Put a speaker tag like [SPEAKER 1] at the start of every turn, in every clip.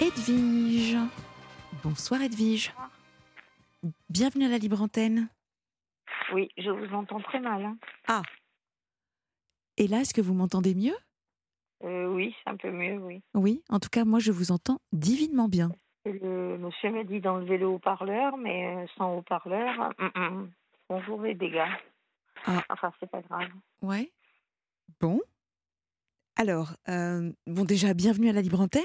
[SPEAKER 1] Edwige. Bonsoir Edwige. Bienvenue à la Libre Antenne.
[SPEAKER 2] Oui, je vous entends très mal. hein.
[SPEAKER 1] Et là, est-ce que vous m'entendez mieux?
[SPEAKER 2] Euh, oui, c'est un peu mieux, oui.
[SPEAKER 1] Oui, en tout cas, moi, je vous entends divinement bien.
[SPEAKER 2] Le monsieur m'a dit d'enlever le haut-parleur, mais euh, sans haut-parleur, bonjour les dégâts.
[SPEAKER 1] Ah.
[SPEAKER 2] Enfin, c'est pas grave.
[SPEAKER 1] Ouais. Bon. Alors, euh, bon, déjà, bienvenue à la Libre Antenne.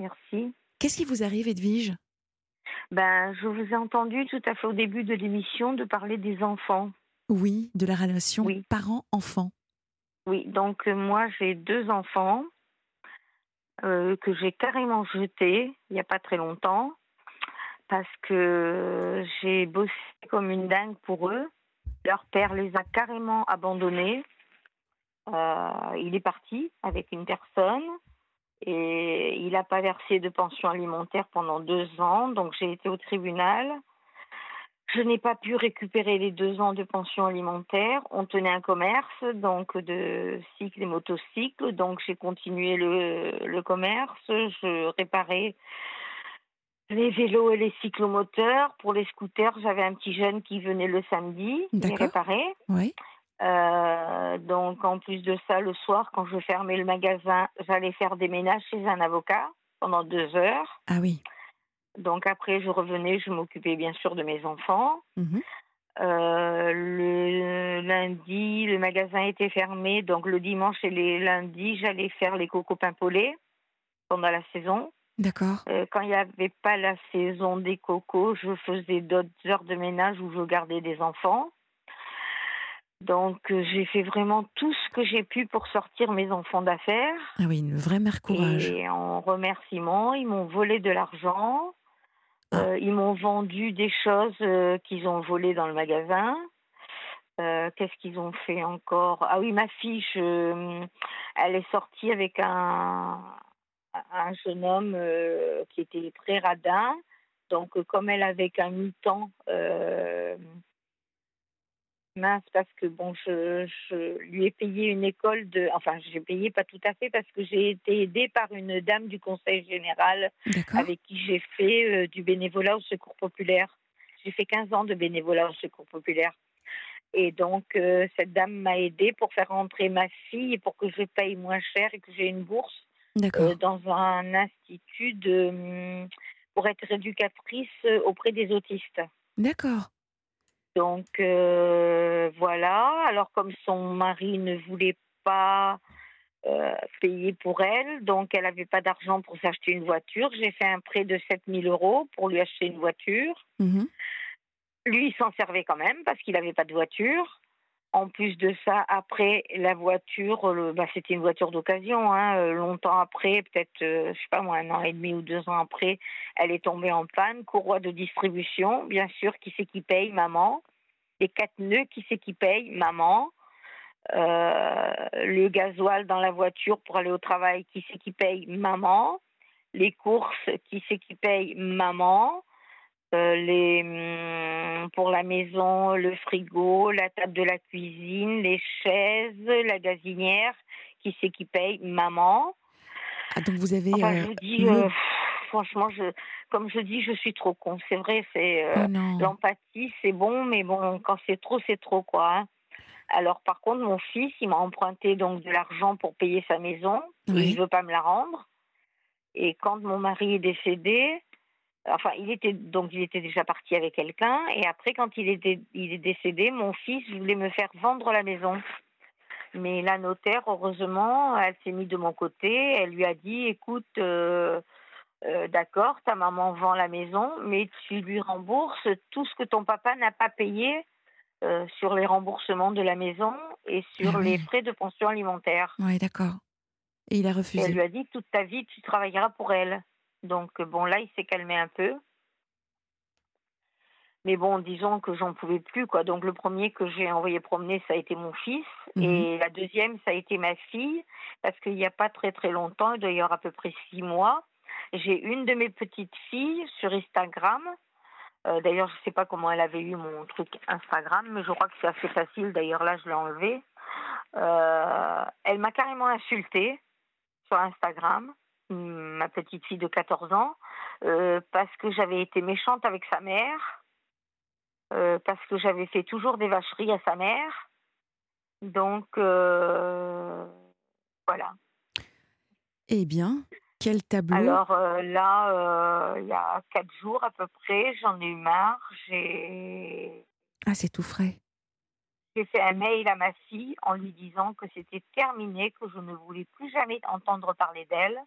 [SPEAKER 2] Merci.
[SPEAKER 1] Qu'est-ce qui vous arrive, Edwige?
[SPEAKER 2] Ben, je vous ai entendu tout à fait au début de l'émission de parler des enfants.
[SPEAKER 1] Oui, de la relation
[SPEAKER 2] Oui.
[SPEAKER 1] parent-enfant.
[SPEAKER 2] Oui, donc euh, moi j'ai deux enfants euh, que j'ai carrément jetés il n'y a pas très longtemps parce que j'ai bossé comme une dingue pour eux. Leur père les a carrément abandonnés. Euh, il est parti avec une personne et il n'a pas versé de pension alimentaire pendant deux ans, donc j'ai été au tribunal. Je n'ai pas pu récupérer les deux ans de pension alimentaire. On tenait un commerce donc de cycles et motocycles, donc j'ai continué le, le commerce. Je réparais les vélos et les cyclomoteurs. Pour les scooters, j'avais un petit jeune qui venait le samedi les réparer.
[SPEAKER 1] Oui.
[SPEAKER 2] Euh, donc en plus de ça, le soir, quand je fermais le magasin, j'allais faire des ménages chez un avocat pendant deux heures.
[SPEAKER 1] Ah oui.
[SPEAKER 2] Donc après, je revenais, je m'occupais bien sûr de mes enfants.
[SPEAKER 1] Mhm.
[SPEAKER 2] Euh, le lundi, le magasin était fermé, donc le dimanche et les lundis, j'allais faire les cocos pimpolés pendant la saison.
[SPEAKER 1] D'accord.
[SPEAKER 2] Euh, quand il n'y avait pas la saison des cocos, je faisais d'autres heures de ménage où je gardais des enfants. Donc euh, j'ai fait vraiment tout ce que j'ai pu pour sortir mes enfants d'affaires.
[SPEAKER 1] Ah oui, une vraie mère courage.
[SPEAKER 2] Et en remerciement, ils m'ont volé de l'argent.
[SPEAKER 1] Ah.
[SPEAKER 2] Euh, ils m'ont vendu des choses euh, qu'ils ont volées dans le magasin. Euh, Qu'est-ce qu'ils ont fait encore? Ah oui, ma fille, je- elle est sortie avec un, un jeune homme qui était très radin. Donc, comme elle avait qu'un mi-temps, mince, parce que bon, je, je lui ai payé une école de. Enfin, j'ai payé pas tout à fait parce que j'ai été aidée par une dame du conseil général avec qui j'ai fait euh, du bénévolat au secours populaire. J'ai fait 15 ans de bénévolat au secours populaire. Et donc, euh, cette dame m'a aidée pour faire rentrer ma fille et pour que je paye moins cher et que j'ai une bourse euh, dans un institut de, hum, pour être éducatrice auprès des autistes.
[SPEAKER 1] D'accord.
[SPEAKER 2] Donc euh, voilà. Alors comme son mari ne voulait pas euh, payer pour elle, donc elle n'avait pas d'argent pour s'acheter une voiture, j'ai fait un prêt de 7000 euros pour lui acheter une voiture.
[SPEAKER 1] Mhm.
[SPEAKER 2] Lui, il s'en servait quand même parce qu'il n'avait pas de voiture. En plus de ça, après la voiture, bah, c'était une voiture d'occasion. Hein, euh, longtemps après, peut-être, euh, je sais pas moi, un an et demi ou deux ans après, elle est tombée en panne. Courroie de distribution, bien sûr, qui c'est qui paye Maman? Les quatre nœuds, qui c'est qui paye Maman? Euh, le gasoil dans la voiture pour aller au travail, qui c'est qui paye Maman? Les courses, qui c'est qui paye Maman? Euh, les hum, pour la maison, le frigo, la table de la cuisine, les chaises, la gazinière, qui c'est qui paye Maman.
[SPEAKER 1] Ah, donc vous avez.
[SPEAKER 2] Enfin,
[SPEAKER 1] euh,
[SPEAKER 2] je vous dis, euh, franchement, je, comme je dis, je suis trop con. C'est vrai, c'est euh,
[SPEAKER 1] Oh
[SPEAKER 2] l'empathie, c'est bon, mais bon, quand c'est trop, c'est trop, quoi. hein. Alors, par contre, mon fils, il m'a emprunté donc de l'argent pour payer sa maison. Et il veut pas me la rendre. Et quand mon mari est décédé, enfin, il était donc il était déjà parti avec quelqu'un. Et après, quand il était il est décédé, mon fils voulait me faire vendre la maison. Mais la notaire, heureusement, elle s'est mise de mon côté. Elle lui a dit, écoute, euh, euh, d'accord, ta maman vend la maison, mais tu lui rembourses tout ce que ton papa n'a pas payé euh, sur les remboursements de la maison et sur
[SPEAKER 1] Ah oui.
[SPEAKER 2] les frais de pension alimentaire.
[SPEAKER 1] Ouais, d'accord. Et il a
[SPEAKER 2] Et elle
[SPEAKER 1] refusé.
[SPEAKER 2] lui a dit, toute ta vie, tu travailleras pour elle. Donc, euh, bon, là, il s'est calmé un peu. Mais bon, disons que j'en pouvais plus, quoi. Donc, le premier que j'ai envoyé promener, ça a été mon fils.
[SPEAKER 1] Mhm.
[SPEAKER 2] Et la deuxième, ça a été ma fille. Parce qu'il n'y a pas très, très longtemps, il doit y avoir à peu près six mois, j'ai une de mes petites filles sur Instagram. Euh, d'ailleurs, je ne sais pas comment elle avait eu mon truc Instagram, mais je crois que c'est assez facile. D'ailleurs, là, je l'ai enlevé. Euh, elle m'a carrément insultée sur Instagram. Ma petite fille de 14 ans, euh, parce que j'avais été méchante avec sa mère, euh, parce que j'avais fait toujours des vacheries à sa mère. Donc, euh, voilà.
[SPEAKER 1] Eh bien, quel tableau?
[SPEAKER 2] Alors là, il y a quatre jours à peu près, j'en ai eu marre. J'ai.
[SPEAKER 1] Ah, c'est tout frais.
[SPEAKER 2] J'ai fait un mail à ma fille en lui disant que c'était terminé, que je ne voulais plus jamais entendre parler d'elle,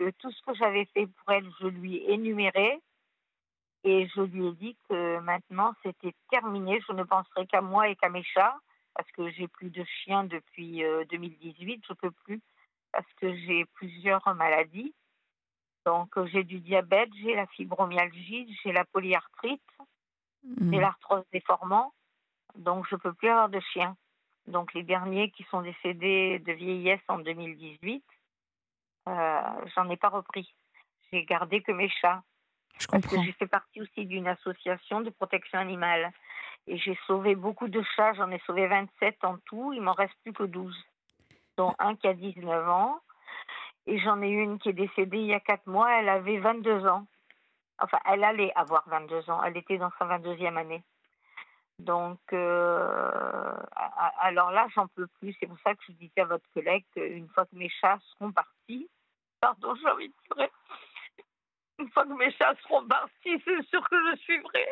[SPEAKER 2] que tout ce que j'avais fait pour elle, je lui ai énuméré. Et je lui ai dit que maintenant c'était terminé, je ne penserai qu'à moi et qu'à mes chats, parce que j'ai plus de chiens depuis 2018, euh, je peux plus, parce que j'ai plusieurs maladies. Donc j'ai du diabète, j'ai la fibromyalgie, j'ai la polyarthrite, j'ai mmh. l'arthrose déformant. Donc, je ne peux plus avoir de chiens. Donc, les derniers qui sont décédés de vieillesse en 2018, euh, j'en ai pas repris. J'ai gardé que mes chats.
[SPEAKER 1] Je comprends.
[SPEAKER 2] Parce que j'ai fait partie aussi d'une association de protection animale. Et j'ai sauvé beaucoup de chats. J'en ai sauvé 27 en tout. Il m'en reste plus que 12. Dont un qui a 19 ans. Et j'en ai une qui est décédée il y a 4 mois. Elle avait 22 ans. Enfin, elle allait avoir 22 ans. Elle était dans sa 22e année. Donc, euh, alors là, j'en peux plus. C'est pour ça que je disais à votre collègue qu'une fois que mes chats seront partis, pardon, j'ai envie de pleurer. Une fois que mes chats seront partis, c'est sûr que je suivrai.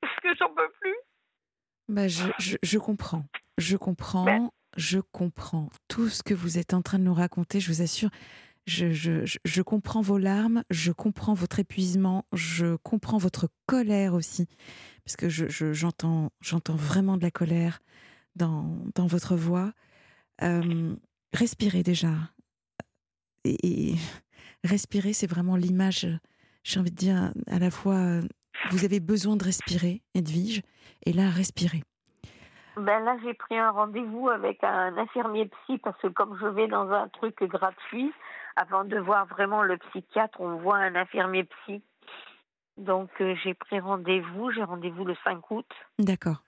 [SPEAKER 2] Parce que j'en peux plus.
[SPEAKER 1] Bah, je, je, comprends. Je comprends. Je comprends tout ce que vous êtes en train de nous raconter. Je vous assure, je, comprends vos larmes, je comprends votre épuisement, je comprends votre colère aussi parce que j'entends je, j'entends vraiment de la colère dans, votre voix. Euh, respirez déjà. Et, respirer, c'est vraiment l'image, j'ai envie de dire, à la fois, vous avez besoin de respirer, Edwige, et là, respirez.
[SPEAKER 2] Ben là, j'ai pris un rendez-vous avec un infirmier psy parce que comme je vais dans un truc gratuit, avant de voir vraiment le psychiatre, on voit un infirmier psy donc euh, j'ai pris rendez-vous, j'ai rendez-vous le 5 août.
[SPEAKER 1] D'accord.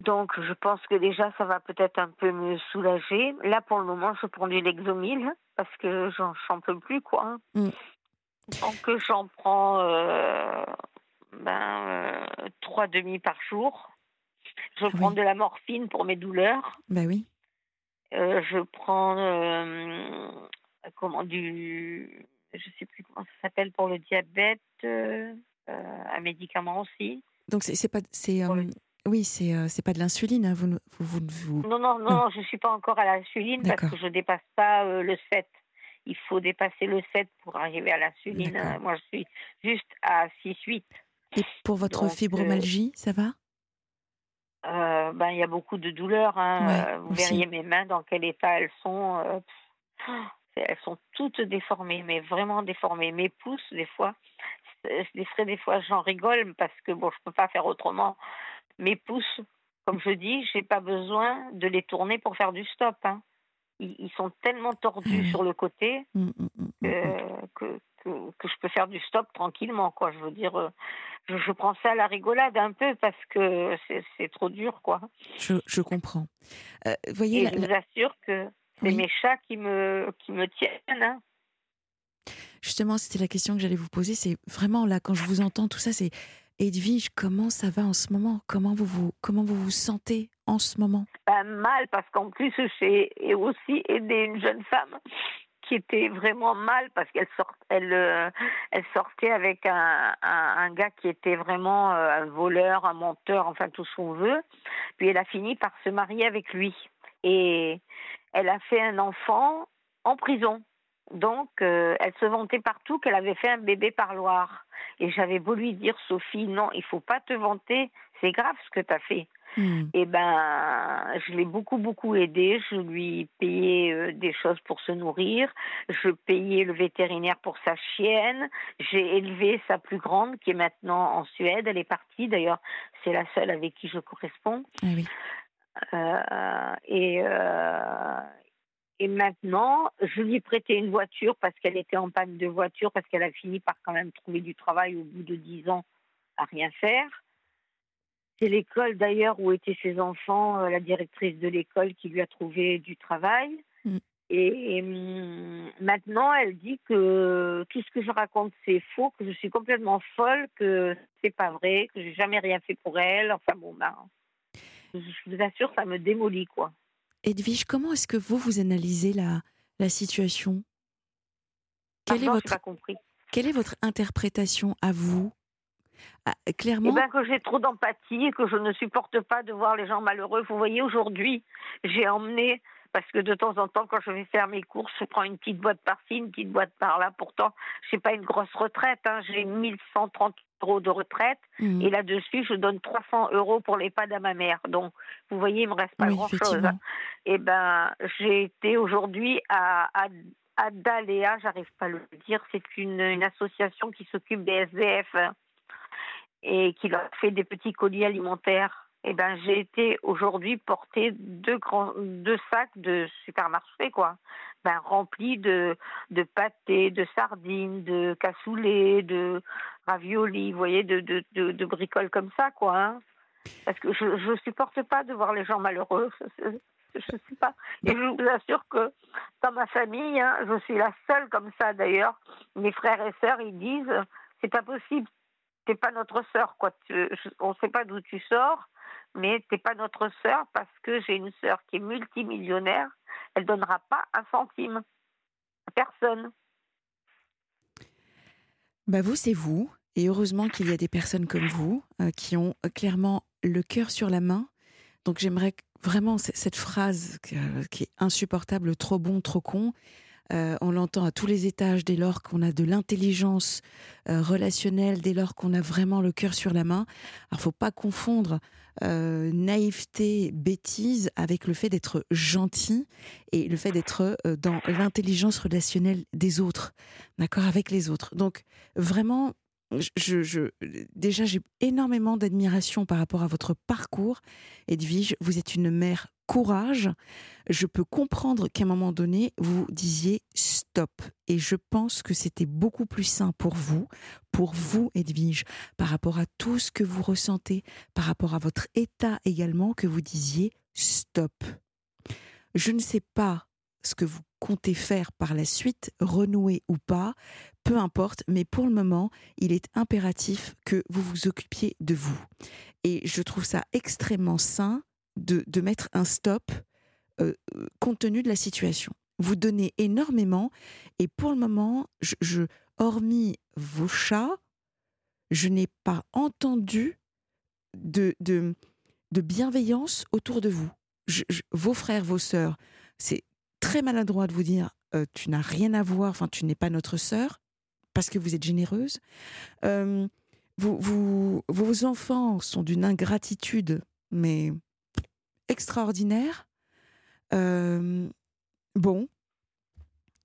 [SPEAKER 2] Donc je pense que déjà ça va peut-être un peu me soulager. Là pour le moment je prends du Lexomil parce que j'en peux plus quoi. Mm. Donc j'en prends euh, ben, euh, trois demi par jour. Je prends de la morphine pour mes douleurs.
[SPEAKER 1] Ben oui.
[SPEAKER 2] je prends comment du je sais plus comment ça s'appelle pour le diabète, euh, euh, un médicament aussi.
[SPEAKER 1] Donc c'est pas c'est euh, oui c'est c'est pas de l'insuline hein, vous, vous, vous,
[SPEAKER 2] Non non non, je suis pas encore à l'insuline parce que je dépasse pas le 7. Il faut dépasser le 7 pour arriver à l'insuline. Moi je suis juste à 6 8.
[SPEAKER 1] Et pour votre fibromyalgie, ça va?
[SPEAKER 2] Ben, il y a beaucoup de douleurs. Hein. vous verriez mes mains dans quel état elles sont elles sont toutes déformées, mais vraiment déformées. Mes pouces, des fois, des, des fois j'en rigole parce que bon, je peux pas faire autrement. Mes pouces, comme je dis, j'ai pas besoin de les tourner pour faire du stop. Hein. Ils, sont tellement tordus sur le côté mmh, mmh, que, que, que, je peux faire du stop tranquillement. Quoi. Je veux dire, euh, je, prends ça à la rigolade un peu parce que c'est trop dur. quoi.
[SPEAKER 1] Je, je comprends. Euh, voyez,
[SPEAKER 2] je vous assure que c'est mes chats qui me, qui me tiennent. Hein.
[SPEAKER 1] Justement, c'était la question que j'allais vous poser. C'est vraiment là, quand je vous entends, tout ça, c'est Edwige, comment ça va en ce moment? Comment vous, vous, comment vous vous sentez en ce moment?
[SPEAKER 2] Ben, Mal, parce qu'en plus, j'ai aussi aidé une jeune femme qui était vraiment mal parce qu'elle sort, elle, euh, elle sortait avec un, un, gars qui était vraiment euh, un voleur, un menteur, enfin tout ce qu'on veut. Puis elle a fini par se marier avec lui. Et elle a fait un enfant en prison. Donc, euh, elle se vantait partout qu'elle avait fait un bébé parloir. Et j'avais beau lui dire, Sophie, non, il faut pas te vanter, c'est grave ce que tu as fait. Et eh ben, je l'ai beaucoup, beaucoup aidé. Je lui payais euh, des choses pour se nourrir. Je payais le vétérinaire pour sa chienne. J'ai élevé sa plus grande, qui est maintenant en Suède. Elle est partie. D'ailleurs, c'est la seule avec qui je corresponds.
[SPEAKER 1] Ah oui.
[SPEAKER 2] Euh, et, euh, et maintenant, je lui ai prêté une voiture parce qu'elle était en panne de voiture, parce qu'elle a fini par quand même trouver du travail au bout de dix ans à rien faire. C'est l'école d'ailleurs où étaient ses enfants, euh, la directrice de l'école qui lui a trouvé du travail. Mm. Et, hum, maintenant, elle dit que tout ce que je raconte, c'est faux, que je suis complètement folle, que c'est pas vrai, que j'ai jamais rien fait pour elle. Enfin bon, ben, je vous assure, ça me démolit, quoi.
[SPEAKER 1] Edwige, comment est-ce que vous, vous analysez la, la situation?
[SPEAKER 2] Quelle, est votre, pas compris.
[SPEAKER 1] quelle est votre interprétation à vous? Ah, Clairement.
[SPEAKER 2] Eh ben, que j'ai trop d'empathie et que je ne supporte pas de voir les gens malheureux. Vous voyez, aujourd'hui, j'ai emmené parce que de temps en temps, quand je vais faire mes courses, je prends une petite boîte par-ci, une petite boîte par-là. Pourtant, je n'ai pas une grosse retraite. Hein. J'ai 1130 euros de retraite. Mmh. Et là-dessus, je donne 300 euros pour l'EHPAD à ma mère. Donc, vous voyez, il me reste pas grand-chose. Et eh ben, j'ai été aujourd'hui à, à, Daléa, j'arrive pas à le dire. C'est une, une association qui s'occupe des SDF hein, et qui leur fait des petits colis alimentaires eh ben j'ai été aujourd'hui porter deux sacs de supermarché quoi. Ben remplis de de pâtés de sardines de cassoulet de raviolis vous voyez de bricoles comme ça quoi hein. parce que je je supporte pas de voir les gens malheureux. Je sais pas et je vous assure que dans ma famille hein, je suis la seule comme ça d'ailleurs. Mes frères et sœurs ils disent c'est pas possible. T'es pas notre sœur quoi. On sait pas d'où tu sors mais t'es pas notre sœur parce que j'ai une sœur qui est multimillionnaire, elle donnera pas un centime à personne.
[SPEAKER 1] Bah vous, c'est vous. Et heureusement qu'il y a des personnes comme vous euh, qui ont euh, clairement le cœur sur la main. Donc j'aimerais vraiment cette phrase qui est insupportable, trop bon, trop con. Euh, on l'entend à tous les étages dès lors qu'on a de l'intelligence relationnelle, dès lors qu'on a vraiment le cœur sur la main. Alors faut pas confondre euh, naïveté, bêtise avec le fait d'être gentil et le fait d'être euh, dans l'intelligence relationnelle des autres, d'accord, avec les autres. Donc vraiment, je, déjà, j'ai énormément d'admiration par rapport à votre parcours. Edwige, vous êtes une mère courage. Je peux comprendre qu'à un moment donné, vous disiez stop. Et je pense que c'était beaucoup plus sain pour vous, pour vous, Edwige, par rapport à tout ce que vous ressentez, par rapport à votre état également, que vous disiez stop. Je ne sais pas ce que vous comptez faire par la suite, renouer ou pas, peu importe, mais pour le moment, il est impératif que vous vous occupiez de vous. Et je trouve ça extrêmement sain de, de mettre un stop euh, compte tenu de la situation. Vous donnez énormément et pour le moment, je, hormis vos chats, je n'ai pas entendu de, de, de, bienveillance autour de vous. vos frères, vos sœurs, c'est très maladroit de vous dire euh, tu n'as rien à voir, enfin tu n'es pas notre sœur parce que vous êtes généreuse. Euh, vous, vous, vos enfants sont d'une ingratitude, mais extraordinaire. Euh, bon.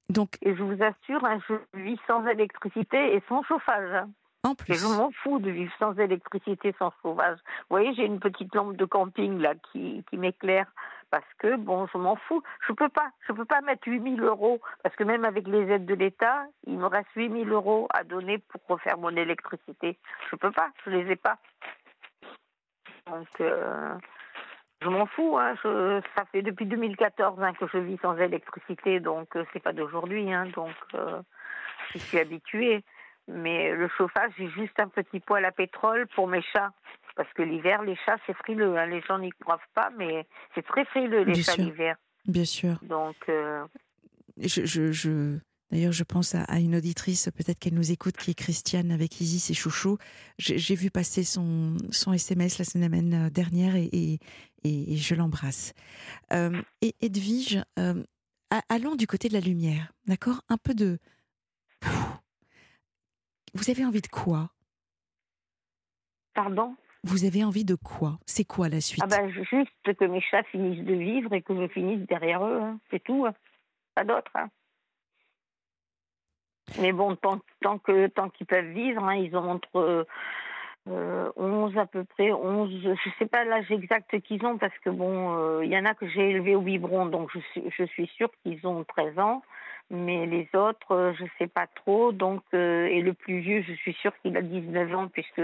[SPEAKER 1] Donc,
[SPEAKER 2] et je vous assure, hein, je vis sans électricité et sans chauffage. Hein.
[SPEAKER 1] En plus.
[SPEAKER 2] Et je m'en fous de vivre sans électricité, sans chauffage. Vous voyez, j'ai une petite lampe de camping là qui, qui m'éclaire parce que bon, je m'en fous. Je peux pas, je peux pas mettre 8000 euros parce que même avec les aides de l'État, il me reste 8000 euros à donner pour refaire mon électricité. Je peux pas, je les ai pas. Donc, euh, je m'en fous. Hein. Je, ça fait depuis 2014 hein, que je vis sans électricité, donc euh, c'est pas d'aujourd'hui. Hein, donc, euh, je suis habituée. Mais le chauffage, j'ai juste un petit poêle à pétrole pour mes chats. Parce que l'hiver, les chats, c'est frileux. Hein. Les gens n'y croient pas, mais c'est très frileux, les chats l'hiver.
[SPEAKER 1] Bien sûr.
[SPEAKER 2] Donc. Euh,
[SPEAKER 1] je, je, je... D'ailleurs, je pense à, une auditrice, peut-être qu'elle nous écoute, qui est Christiane avec Isis et Chouchou. J'ai vu passer son, son SMS la semaine euh, dernière et, et, et je l'embrasse. Euh, et Edwige, euh, allons du côté de la lumière, d'accord Un peu de. Vous avez envie de quoi?
[SPEAKER 2] Pardon?
[SPEAKER 1] Vous avez envie de quoi? C'est quoi la suite?
[SPEAKER 2] Ah ben, Juste que mes chats finissent de vivre et que je finisse derrière eux, hein. c'est tout. Hein. Pas d'autre. Hein. Mais bon, tant, tant que tant qu'ils peuvent vivre, ils ont entre euh, 11 à peu près, 11, je sais pas l'âge exact qu'ils ont parce que bon, euh, il y en a que j'ai élevé au biberon, donc je suis, je suis sûre qu'ils ont 13 ans, mais les autres, euh, je sais pas trop, donc, euh, et le plus vieux, je suis sûre qu'il a 19 ans puisque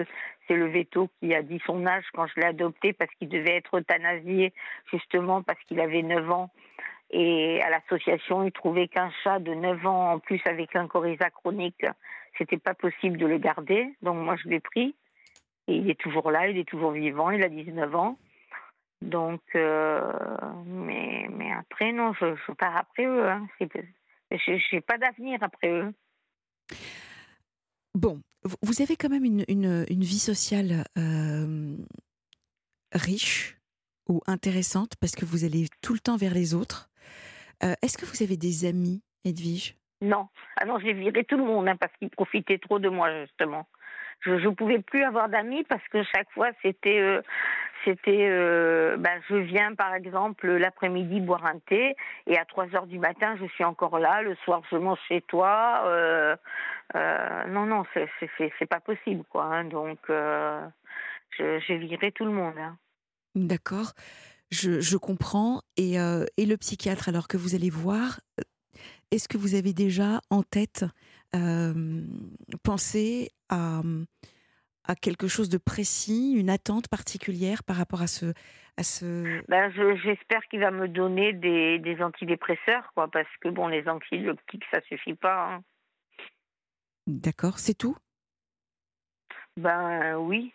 [SPEAKER 2] c'est le veto qui a dit son âge quand je l'ai adopté parce qu'il devait être euthanasié justement parce qu'il avait 9 ans Et à l'association, ils trouvaient qu'un chat de 9 ans, en plus avec un coryza chronique, c'était pas possible de le garder. Donc moi, je l'ai pris. Et il est toujours là, il est toujours vivant, il a 19 ans. Donc, euh, mais, après, non, je, je pars après eux. Hein. Je n'ai pas d'avenir après eux.
[SPEAKER 1] Bon, vous avez quand même une, une, une vie sociale euh, riche ou intéressante parce que vous allez tout le temps vers les autres. Euh, est-ce que vous avez des amis, Edwige?
[SPEAKER 2] Non. Ah non, j'ai viré tout le monde hein, parce qu'ils profitaient trop de moi, justement. Je ne pouvais plus avoir d'amis parce que chaque fois, c'était. Euh, c'était ben, je viens par exemple l'après-midi boire un thé et à 3 heures du matin je suis encore là le soir je mange chez toi euh, non non c'est c'est pas possible quoi hein. donc j'ai viré tout le monde hein.
[SPEAKER 1] d'accord je, je, comprends et, et le psychiatre alors que vous allez voir est-ce que vous avez déjà en tête pensé à, à quelque chose de précis, une attente particulière par rapport à ce... À ce...
[SPEAKER 2] Ben, J'espère qu'il va me donner des, des, antidépresseurs, quoi, parce que bon, les anxiolytiques, ça suffit pas. Hein.
[SPEAKER 1] D'accord, c'est tout?
[SPEAKER 2] Ben oui,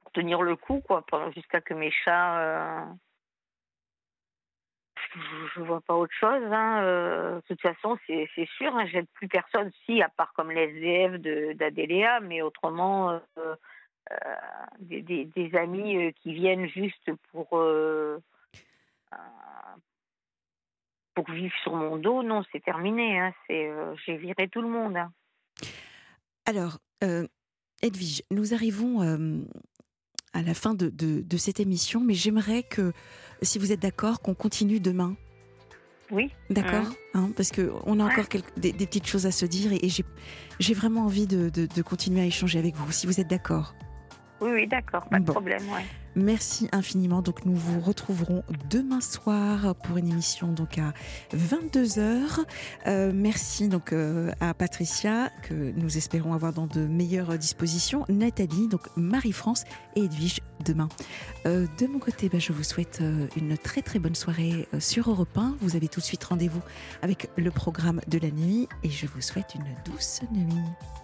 [SPEAKER 2] pour tenir le coup, quoi, jusqu'à que mes chats... Euh, je, vois pas autre chose. Hein. Euh, de toute façon, c'est sûr, hein, j'aide plus personne, si, à part comme les SDF d'Adéléa, mais autrement, euh, euh, des, des, amis qui viennent juste pour, pour vivre sur mon dos, non, c'est terminé. Hein. J'ai viré tout le monde. Hein.
[SPEAKER 1] Alors, Edwige, nous arrivons à la fin de, de, cette émission, mais j'aimerais que, si vous êtes d'accord, qu'on continue demain.
[SPEAKER 2] Oui.
[SPEAKER 1] D'accord hein, Parce qu'on a encore des, petites choses à se dire et, j'ai vraiment envie de, de, continuer à échanger avec vous, si vous êtes d'accord.
[SPEAKER 2] Oui, oui, d'accord, pas de problème.
[SPEAKER 1] Merci infiniment. Donc nous vous retrouverons demain soir pour une émission donc à 22h. Euh, merci donc euh, à Patricia que nous espérons avoir dans de meilleures dispositions, Nathalie, donc Marie-France et Edwige demain. Euh, de mon côté, bah, je vous souhaite une très très bonne soirée sur Europe 1. Vous avez tout de suite rendez-vous avec le programme de la nuit et je vous souhaite une douce nuit.